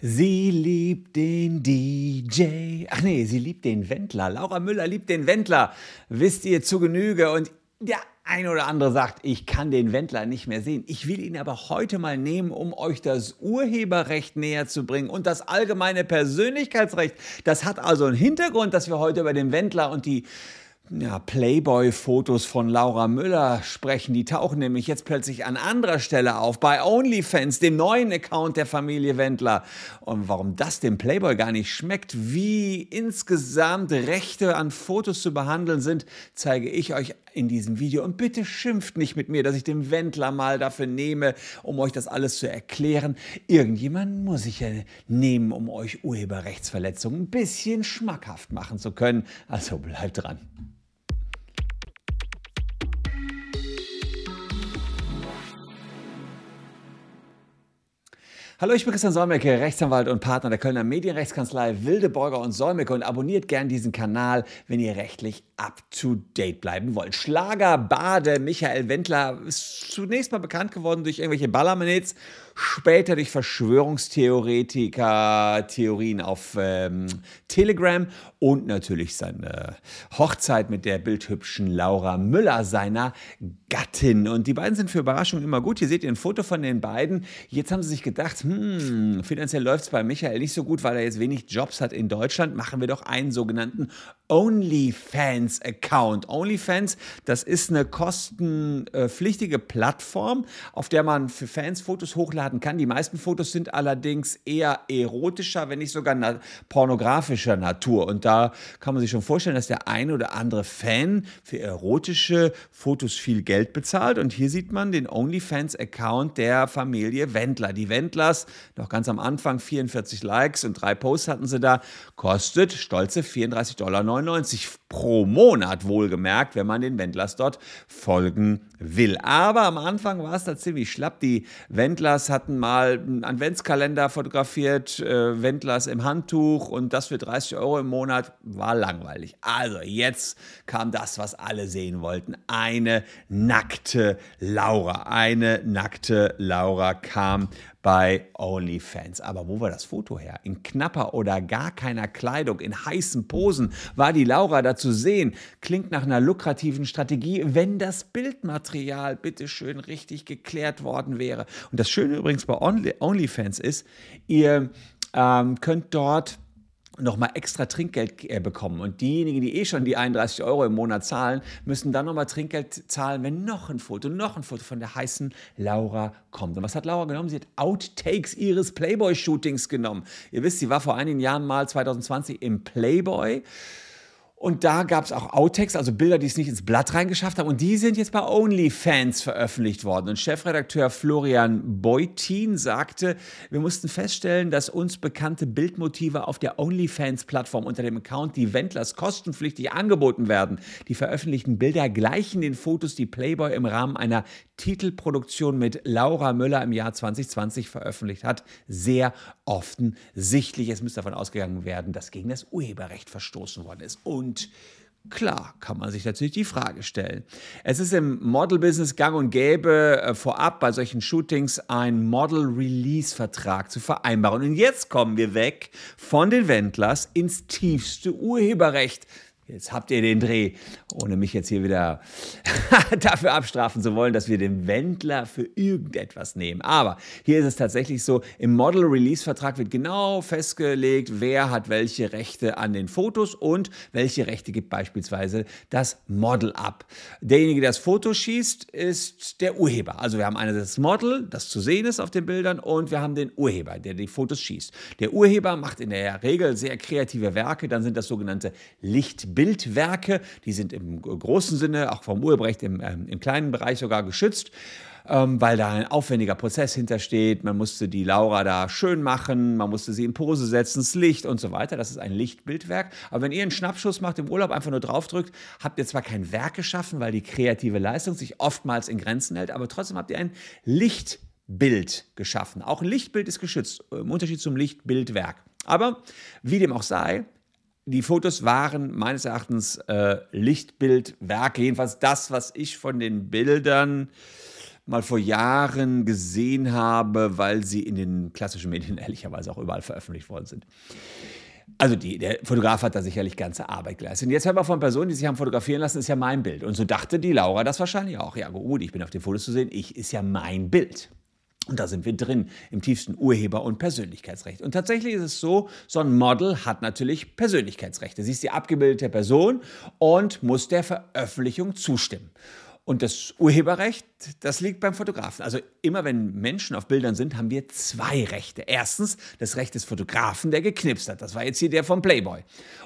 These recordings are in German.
Sie liebt den DJ. Ach nee, sie liebt den Wendler. Laura Müller liebt den Wendler. Wisst ihr zu Genüge. Und der ein oder andere sagt, ich kann den Wendler nicht mehr sehen. Ich will ihn aber heute mal nehmen, um euch das Urheberrecht näher zu bringen und das allgemeine Persönlichkeitsrecht. Das hat also einen Hintergrund, dass wir heute über den Wendler und die ja, Playboy-Fotos von Laura Müller sprechen. Die tauchen nämlich jetzt plötzlich an anderer Stelle auf, bei OnlyFans, dem neuen Account der Familie Wendler. Und warum das dem Playboy gar nicht schmeckt, wie insgesamt Rechte an Fotos zu behandeln sind, zeige ich euch in diesem Video. Und bitte schimpft nicht mit mir, dass ich den Wendler mal dafür nehme, um euch das alles zu erklären. Irgendjemand muss ich ja nehmen, um euch Urheberrechtsverletzungen ein bisschen schmackhaft machen zu können. Also bleibt dran. Hallo, ich bin Christian Solmecke, Rechtsanwalt und Partner der Kölner Medienrechtskanzlei Wildeborger und Solmecke und abonniert gern diesen Kanal, wenn ihr rechtlich up to date bleiben wollt. Schlagerbade Michael Wendler ist zunächst mal bekannt geworden durch irgendwelche Ballermanets, später durch Verschwörungstheoretiker, Theorien auf ähm, Telegram und natürlich seine Hochzeit mit der bildhübschen Laura Müller, seiner Gattin. Und die beiden sind für Überraschungen immer gut. Hier seht ihr ein Foto von den beiden. Jetzt haben sie sich gedacht, hm, finanziell läuft es bei Michael nicht so gut, weil er jetzt wenig Jobs hat in Deutschland. Machen wir doch einen sogenannten OnlyFans-Account. OnlyFans, das ist eine kostenpflichtige Plattform, auf der man für Fans Fotos hochladen kann. Die meisten Fotos sind allerdings eher erotischer, wenn nicht sogar na pornografischer Natur. Und da kann man sich schon vorstellen, dass der ein oder andere Fan für erotische Fotos viel Geld bezahlt. Und hier sieht man den OnlyFans-Account der Familie Wendler. Die Wendlers noch ganz am Anfang 44 Likes und drei Posts hatten sie da, kostet stolze 34,99 Dollar pro Monat, wohlgemerkt, wenn man den Wendlers dort folgen will. Aber am Anfang war es da ziemlich schlapp. Die Wendlers hatten mal einen Adventskalender fotografiert, äh, Wendlers im Handtuch und das für 30 Euro im Monat war langweilig. Also jetzt kam das, was alle sehen wollten. Eine nackte Laura. Eine nackte Laura kam bei OnlyFans. Aber wo war das Foto her? In knapper oder gar keiner Kleidung, in heißen Posen war die Laura da zu sehen. Klingt nach einer lukrativen Strategie, wenn das Bildmaterial bitteschön richtig geklärt worden wäre. Und das Schöne übrigens bei OnlyFans ist, ihr ähm, könnt dort nochmal extra Trinkgeld äh, bekommen. Und diejenigen, die eh schon die 31 Euro im Monat zahlen, müssen dann nochmal Trinkgeld zahlen, wenn noch ein Foto, noch ein Foto von der heißen Laura kommt. Und was hat Laura genommen? Sie hat Outtakes ihres Playboy-Shootings genommen. Ihr wisst, sie war vor einigen Jahren mal 2020 im Playboy. Und da gab es auch Outtakes, also Bilder, die es nicht ins Blatt reingeschafft haben. Und die sind jetzt bei OnlyFans veröffentlicht worden. Und Chefredakteur Florian Beutin sagte, wir mussten feststellen, dass uns bekannte Bildmotive auf der OnlyFans-Plattform unter dem Account Die Wendlers kostenpflichtig angeboten werden. Die veröffentlichten Bilder gleichen den Fotos, die Playboy im Rahmen einer Titelproduktion mit Laura Müller im Jahr 2020 veröffentlicht hat, sehr offensichtlich. Es müsste davon ausgegangen werden, dass gegen das Urheberrecht verstoßen worden ist. Und Klar, kann man sich natürlich die Frage stellen. Es ist im Model-Business gang und gäbe, äh, vorab bei solchen Shootings einen Model-Release-Vertrag zu vereinbaren. Und jetzt kommen wir weg von den Wendlers ins tiefste Urheberrecht. Jetzt habt ihr den Dreh, ohne mich jetzt hier wieder dafür abstrafen zu wollen, dass wir den Wendler für irgendetwas nehmen. Aber hier ist es tatsächlich so, im Model-Release-Vertrag wird genau festgelegt, wer hat welche Rechte an den Fotos und welche Rechte gibt beispielsweise das Model ab. Derjenige, der das Foto schießt, ist der Urheber. Also wir haben einerseits das Model, das zu sehen ist auf den Bildern, und wir haben den Urheber, der die Fotos schießt. Der Urheber macht in der Regel sehr kreative Werke, dann sind das sogenannte Lichtbilder. Bildwerke. Die sind im großen Sinne, auch vom Urheberrecht im, ähm, im kleinen Bereich sogar geschützt. Ähm, weil da ein aufwendiger Prozess hintersteht. Man musste die Laura da schön machen, man musste sie in Pose setzen, das Licht und so weiter. Das ist ein Lichtbildwerk. Aber wenn ihr einen Schnappschuss macht im Urlaub, einfach nur draufdrückt, habt ihr zwar kein Werk geschaffen, weil die kreative Leistung sich oftmals in Grenzen hält, aber trotzdem habt ihr ein Lichtbild geschaffen. Auch ein Lichtbild ist geschützt, im Unterschied zum Lichtbildwerk. Aber wie dem auch sei, die Fotos waren meines Erachtens äh, Lichtbildwerke, jedenfalls das, was ich von den Bildern mal vor Jahren gesehen habe, weil sie in den klassischen Medien ehrlicherweise auch überall veröffentlicht worden sind. Also die, der Fotograf hat da sicherlich ganze Arbeit geleistet. Und jetzt hören wir von Personen, die sich haben fotografieren lassen, ist ja mein Bild. Und so dachte die Laura das wahrscheinlich auch. Ja gut, ich bin auf den Fotos zu sehen, ich ist ja mein Bild. Und da sind wir drin im tiefsten Urheber- und Persönlichkeitsrecht. Und tatsächlich ist es so, so ein Model hat natürlich Persönlichkeitsrechte. Sie ist die abgebildete Person und muss der Veröffentlichung zustimmen. Und das Urheberrecht, das liegt beim Fotografen. Also immer wenn Menschen auf Bildern sind, haben wir zwei Rechte. Erstens das Recht des Fotografen, der geknipst hat. Das war jetzt hier der vom Playboy.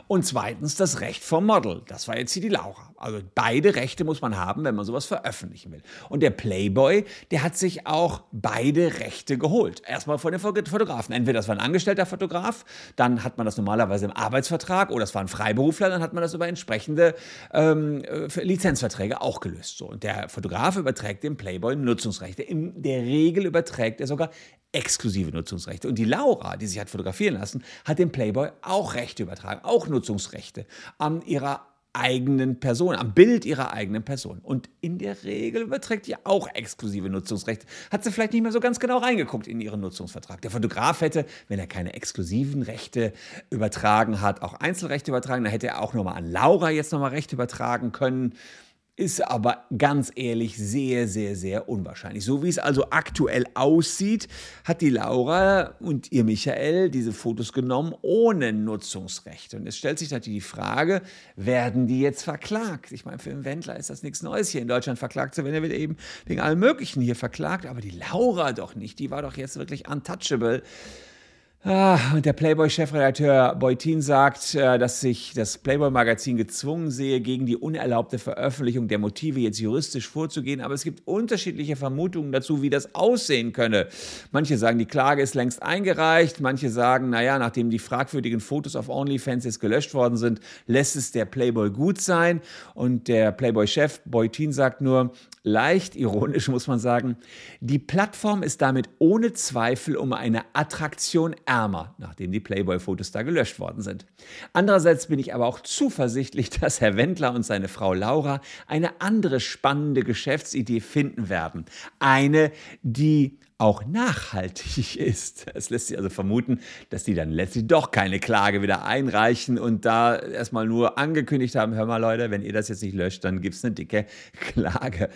Und zweitens das Recht vom Model. Das war jetzt hier die Laura. Also beide Rechte muss man haben, wenn man sowas veröffentlichen will. Und der Playboy, der hat sich auch beide Rechte geholt. Erstmal von den Fotografen. Entweder das war ein angestellter Fotograf, dann hat man das normalerweise im Arbeitsvertrag, oder das war ein Freiberufler, dann hat man das über entsprechende ähm, Lizenzverträge auch gelöst. So. Und der Fotograf überträgt dem Playboy Nutzungsrechte. In der Regel überträgt er sogar exklusive Nutzungsrechte. Und die Laura, die sich hat fotografieren lassen, hat dem Playboy auch Rechte übertragen, auch Nutzungsrechte an ihrer eigenen Person, am Bild ihrer eigenen Person. Und in der Regel überträgt die auch exklusive Nutzungsrechte. Hat sie vielleicht nicht mehr so ganz genau reingeguckt in ihren Nutzungsvertrag. Der Fotograf hätte, wenn er keine exklusiven Rechte übertragen hat, auch Einzelrechte übertragen. Dann hätte er auch nochmal an Laura jetzt nochmal Rechte übertragen können. Ist aber ganz ehrlich sehr, sehr, sehr unwahrscheinlich. So wie es also aktuell aussieht, hat die Laura und ihr Michael diese Fotos genommen ohne Nutzungsrecht. Und es stellt sich natürlich die Frage, werden die jetzt verklagt? Ich meine, für einen Wendler ist das nichts Neues, hier in Deutschland verklagt zu werden. Er wird eben wegen allem Möglichen hier verklagt, aber die Laura doch nicht. Die war doch jetzt wirklich untouchable. Ah, und der Playboy-Chefredakteur Beutin sagt, äh, dass sich das Playboy-Magazin gezwungen sehe, gegen die unerlaubte Veröffentlichung der Motive jetzt juristisch vorzugehen. Aber es gibt unterschiedliche Vermutungen dazu, wie das aussehen könne. Manche sagen, die Klage ist längst eingereicht. Manche sagen, naja, nachdem die fragwürdigen Fotos auf OnlyFans jetzt gelöscht worden sind, lässt es der Playboy gut sein. Und der Playboy-Chef Beutin sagt nur, leicht ironisch muss man sagen, die Plattform ist damit ohne Zweifel um eine Attraktion ärmer, nachdem die Playboy-Fotos da gelöscht worden sind. Andererseits bin ich aber auch zuversichtlich, dass Herr Wendler und seine Frau Laura eine andere spannende Geschäftsidee finden werden. Eine, die auch nachhaltig ist. Es lässt sich also vermuten, dass die dann letztlich doch keine Klage wieder einreichen und da erstmal nur angekündigt haben, hör mal Leute, wenn ihr das jetzt nicht löscht, dann gibt es eine dicke Klage.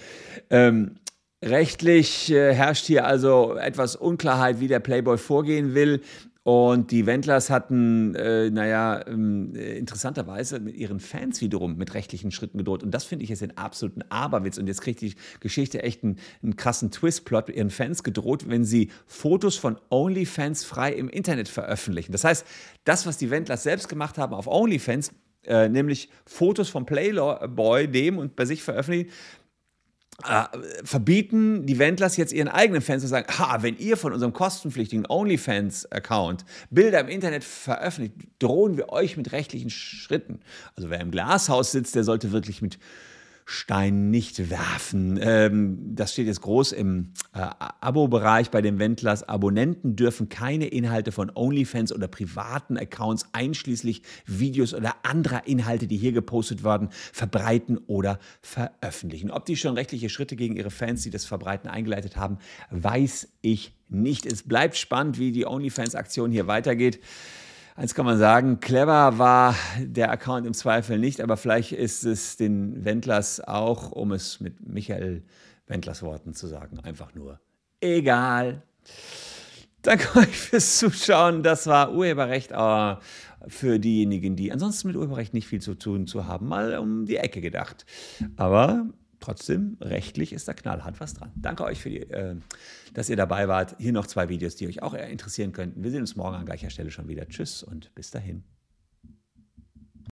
Ähm, Rechtlich äh, herrscht hier also etwas Unklarheit, wie der Playboy vorgehen will. Und die Wendlers hatten, äh, naja, ähm, äh, interessanterweise mit ihren Fans wiederum mit rechtlichen Schritten gedroht. Und das finde ich jetzt den absoluten Aberwitz. Und jetzt kriegt die Geschichte echt einen, einen krassen Twistplot ihren Fans gedroht, wenn sie Fotos von OnlyFans frei im Internet veröffentlichen. Das heißt, das, was die Wendlers selbst gemacht haben auf OnlyFans, äh, nämlich Fotos vom Playboy dem und bei sich veröffentlichen, verbieten die Wendlers jetzt ihren eigenen Fans zu sagen, ha, wenn ihr von unserem kostenpflichtigen OnlyFans-Account Bilder im Internet veröffentlicht, drohen wir euch mit rechtlichen Schritten. Also wer im Glashaus sitzt, der sollte wirklich mit Stein nicht werfen. Ähm, das steht jetzt groß im äh, Abo-Bereich bei den Wendlers. Abonnenten dürfen keine Inhalte von OnlyFans oder privaten Accounts, einschließlich Videos oder anderer Inhalte, die hier gepostet werden, verbreiten oder veröffentlichen. Ob die schon rechtliche Schritte gegen ihre Fans, die das Verbreiten eingeleitet haben, weiß ich nicht. Es bleibt spannend, wie die OnlyFans-Aktion hier weitergeht. Eins kann man sagen, clever war der Account im Zweifel nicht, aber vielleicht ist es den Wendlers auch, um es mit Michael Wendlers Worten zu sagen, einfach nur egal. Danke euch fürs Zuschauen. Das war Urheberrecht aber für diejenigen, die ansonsten mit Urheberrecht nicht viel zu tun zu haben, mal um die Ecke gedacht. Aber trotzdem, rechtlich ist da knallhart was dran. Danke euch, für die, äh, dass ihr dabei wart. Hier noch zwei Videos, die euch auch interessieren könnten. Wir sehen uns morgen an gleicher Stelle schon wieder. Tschüss und bis dahin.